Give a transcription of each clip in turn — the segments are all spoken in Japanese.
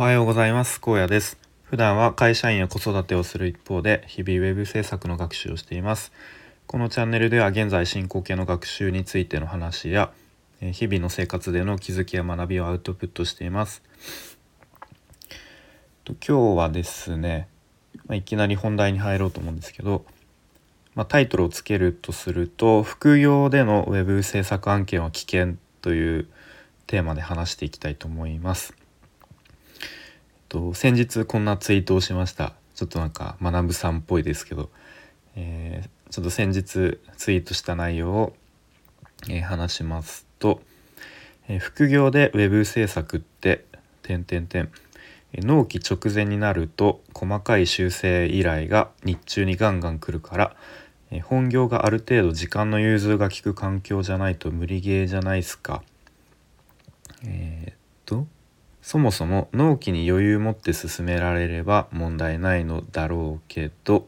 はようございます。高野です。普段は会社員や子育てをする一方で日々ウェブ制作の学習をしています。このチャンネルでは現在進行形の学習についての話や日々の生活での気づきや学びをアウトプットしています。今日はですね、ま、いきなり本題に入ろうと思うんですけど、まあ、タイトルをつけるとすると副業でのウェブ制作案件は危険というテーマで話していきたいと思います。と先日こんなツイートをしました。ちょっとなんか学さんっぽいですけど、えー、ちょっと先日ツイートした内容を、えー、話しますと、えー、副業で web 制作って点点点納期直前になると細かい修正依頼が日中にガンガン来るから本業がある程度時間の融通が利く環境じゃないと無理ゲーじゃないですか。えー、っとそもそも納期に余裕持って進められれば問題ないのだろうけどっ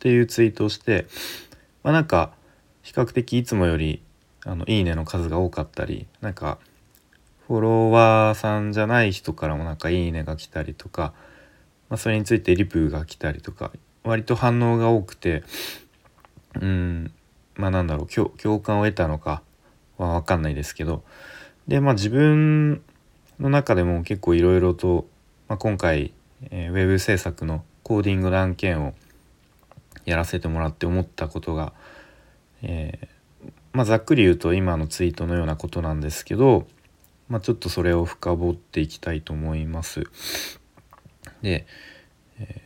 ていうツイートをしてまあなんか比較的いつもよりあのいいねの数が多かったりなんかフォロワーさんじゃない人からもなんかいいねが来たりとか、まあ、それについてリプが来たりとか割と反応が多くてうんまあなんだろう共感を得たのかは分かんないですけどでまあ自分の中でも結構いろいろと、まあ、今回、えー、ウェブ制作のコーディングの案件をやらせてもらって思ったことが、えー、まあ、ざっくり言うと今のツイートのようなことなんですけど、まあ、ちょっとそれを深掘っていきたいと思います。で、えー、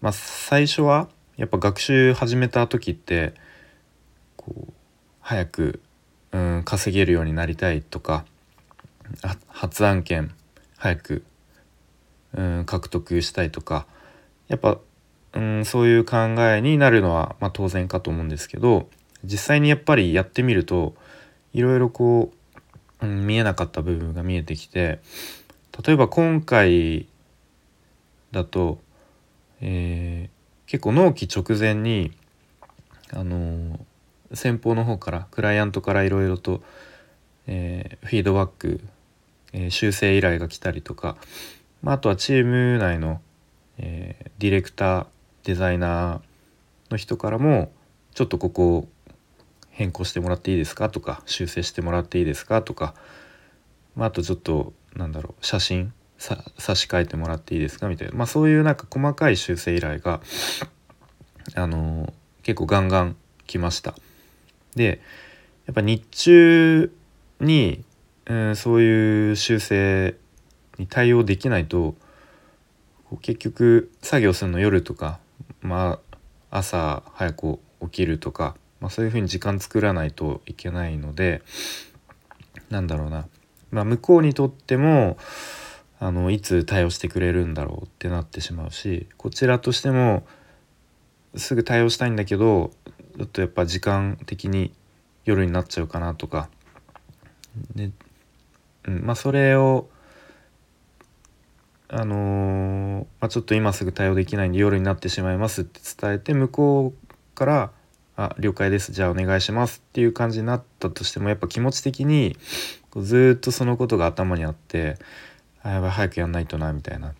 まあ、最初はやっぱ学習始めた時ってこう早く、うん、稼げるようになりたいとか発案件早く、うん、獲得したいとかやっぱ、うん、そういう考えになるのは、まあ、当然かと思うんですけど実際にやっぱりやってみるといろいろこう、うん、見えなかった部分が見えてきて例えば今回だと、えー、結構納期直前にあのー、先方の方からクライアントからいろいろと、えー、フィードバックえー、修正依頼が来たりとか、まあ、あとはチーム内の、えー、ディレクターデザイナーの人からもちょっとここ変更してもらっていいですか？とか修正してもらっていいですか？とか、まあ、あとちょっとなんだろう写真差し替えてもらっていいですか？みたいな、まあ、そういうなんか細かい修正依頼が、あのー、結構ガンガン来ました。でやっぱ日中にえー、そういう修正に対応できないと結局作業するの夜とか、まあ、朝早く起きるとか、まあ、そういうふうに時間作らないといけないのでなんだろうな、まあ、向こうにとってもあのいつ対応してくれるんだろうってなってしまうしこちらとしてもすぐ対応したいんだけどちょっとやっぱ時間的に夜になっちゃうかなとか。でうんまあ、それをあのー、まあ、ちょっと今すぐ対応できないんで夜になってしまいますって伝えて向こうから「あ了解ですじゃあお願いします」っていう感じになったとしてもやっぱ気持ち的にこうずっとそのことが頭にあって「あやばい早くやんないとな」みたいなっ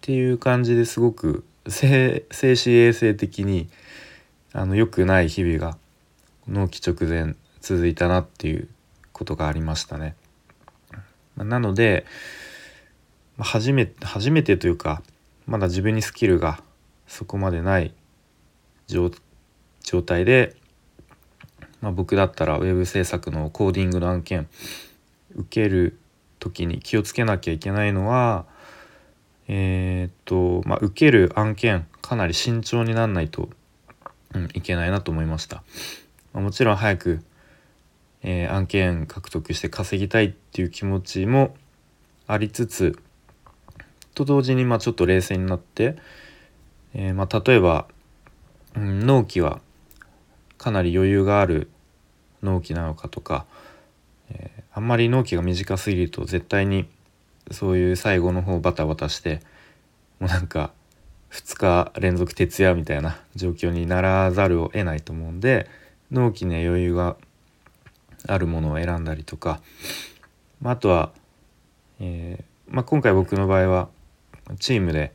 ていう感じですごく精神衛生的にあの良くない日々が納期直前続いたなっていうことがありましたね。なので初めて初めてというかまだ自分にスキルがそこまでない状態で、まあ、僕だったら web 制作のコーディングの案件受ける時に気をつけなきゃいけないのはえー、っとまあ受ける案件かなり慎重になんないと、うん、いけないなと思いました。まあ、もちろん早くえー、案件獲得して稼ぎたいっていう気持ちもありつつと同時にまあちょっと冷静になって、えー、まあ例えば、うん、納期はかなり余裕がある納期なのかとか、えー、あんまり納期が短すぎると絶対にそういう最後の方バタバタしてもうなんか2日連続徹夜みたいな状況にならざるを得ないと思うんで納期に余裕があるものを選んだりとか、まあ、とは、えー、まあ、今回僕の場合はチームで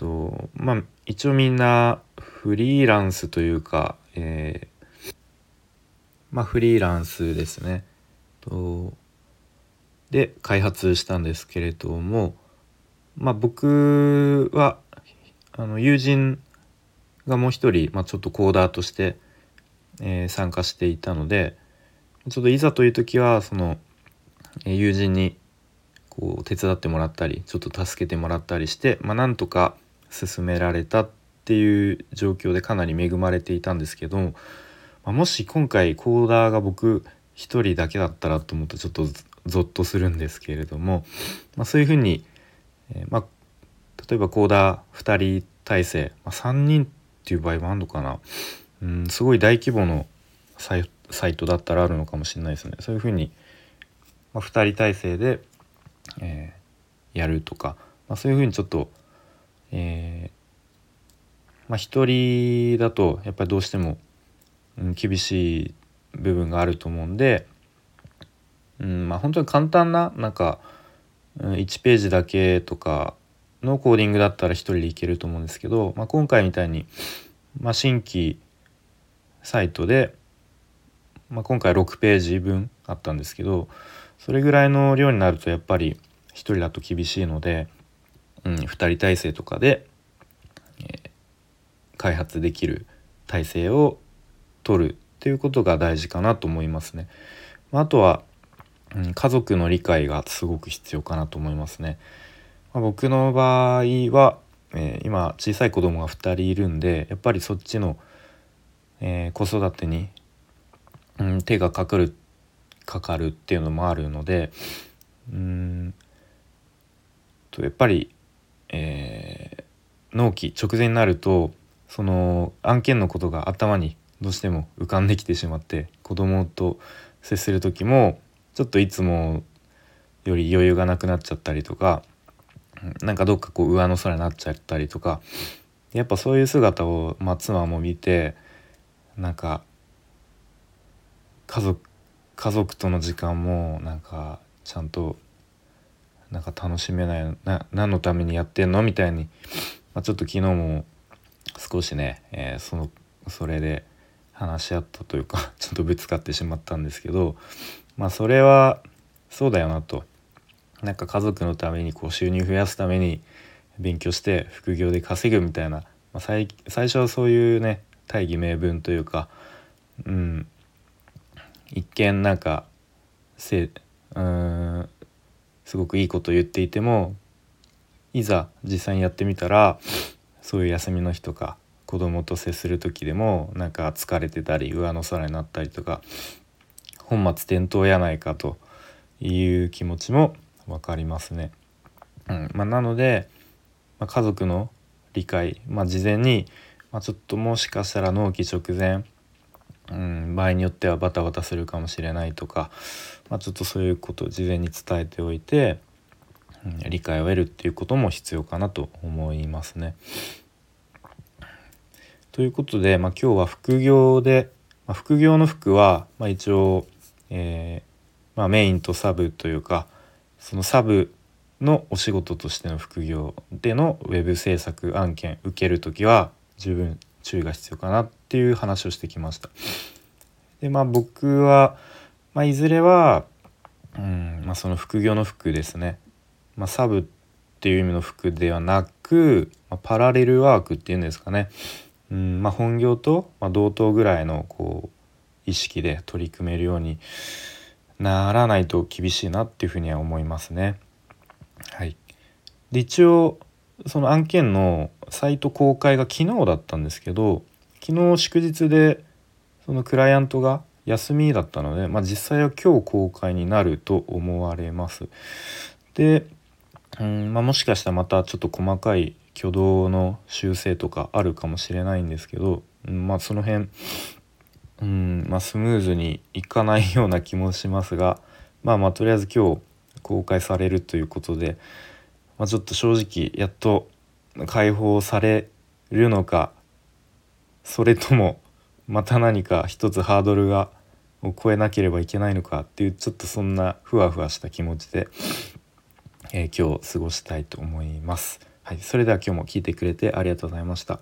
とまあ一応みんなフリーランスというか、えー、まあフリーランスですね。とで開発したんですけれどもまあ僕はあの友人がもう一人、まあ、ちょっとコーダーとして、えー、参加していたのでちょっといざという時はその、友人にこう手伝ってもらったりちょっと助けてもらったりして、まあ、なんとか進められたっていう状況でかなり恵まれていたんですけど、もし今回コーダーが僕一人だけだったらと思うとちょっとゾッとするんですけれども、まあ、そういうふうに、まあ、例えばコーダー2人体制、まあ、3人っていう場合もあるのかな、うん、すごい大規模のサイトだったらあるのかもしれないですね。そういうふうに、まあ、2人体制で、えー、やるとか、まあ、そういうふうにちょっと、えー、まあ、1人だとやっぱりどうしても、うん、厳しい部分があると思うんで、うんまあ、本当に簡単ななんか、うん、1ページだけとかのコーディングだったら1人でいけると思うんですけど、まあ、今回みたいに、まあ、新規サイトで、まあ、今回6ページ分あったんですけどそれぐらいの量になるとやっぱり1人だと厳しいので、うん、2人体制とかで、えー、開発できる体制を取るっていうことが大事かなと思いますね。まあとは、うん、家族の理解がすごく必要かなと思いますね。まあ、僕の場合は、えー、今小さい子供が2人いるんでやっぱりそっちの、えー、子育てに、うん、手がかかるかかるっていうのもあるのでうんとやっぱり、えー、納期直前になるとその案件のことが頭にどうしても浮かんできてしまって子供と接する時もちょっといつもより余裕がなくなっちゃったりとかなんかどっかこう上の空になっちゃったりとかやっぱそういう姿を、まあ、妻も見てなんか家族家族との時間もなんかちゃんとなんか楽しめないな何のためにやってんのみたいに、まあ、ちょっと昨日も少しね、えー、そのそれで話し合ったというか ちょっとぶつかってしまったんですけどまあそれはそうだよなと。なんか家族のためにこう収入増やすために勉強して副業で稼ぐみたいな、まあ、最最初はそういうね大義名分というか、うん、一見なんかせうんすごくいいこと言っていてもいざ実際にやってみたらそういう休みの日とか子供と接する時でもなんか疲れてたり上の空になったりとか本末転倒やないかという気持ちも分かりますね。うんまあ、なので、まあ、家族の理解、まあ、事前に、まあ、ちょっともしかしたら納期直前、うん、場合によってはバタバタするかもしれないとか、まあ、ちょっとそういうことを事前に伝えておいて、うん、理解を得るっていうことも必要かなと思いますね。ということで、まあ、今日は副業で、まあ、副業の服は、まあ、一応、えーま、メインとサブというか、そのサブのお仕事としての副業でのウェブ制作案件受ける時は十分注意が必要かなっていう話をしてきました。でまあ僕は、まあ、いずれは、うんまあ、その副業の服ですね、まあ、サブっていう意味の服ではなく、まあ、パラレルワークっていうんですかね、うんまあ、本業と、ま、同等ぐらいのこう意識で取り組めるようにならないと厳しいなっていうふうには思いますね。はい、で一応その案件のサイト公開が昨日だったんですけど昨日祝日でそのクライアントが休みだったので、まあ、実際は今日公開になると思われます。で、うんまあ、もしかしたらまたちょっと細かい挙動の修正とかあるかもしれないんですけど、うん、まあその辺うんまあ、スムーズにいかないような気もしますがまあまあとりあえず今日公開されるということで、まあ、ちょっと正直やっと解放されるのかそれともまた何か一つハードルがを超えなければいけないのかっていうちょっとそんなふわふわした気持ちで、えー、今日過ごしたいと思います。はい、それでは今日も聞いてくれてありがとうございました。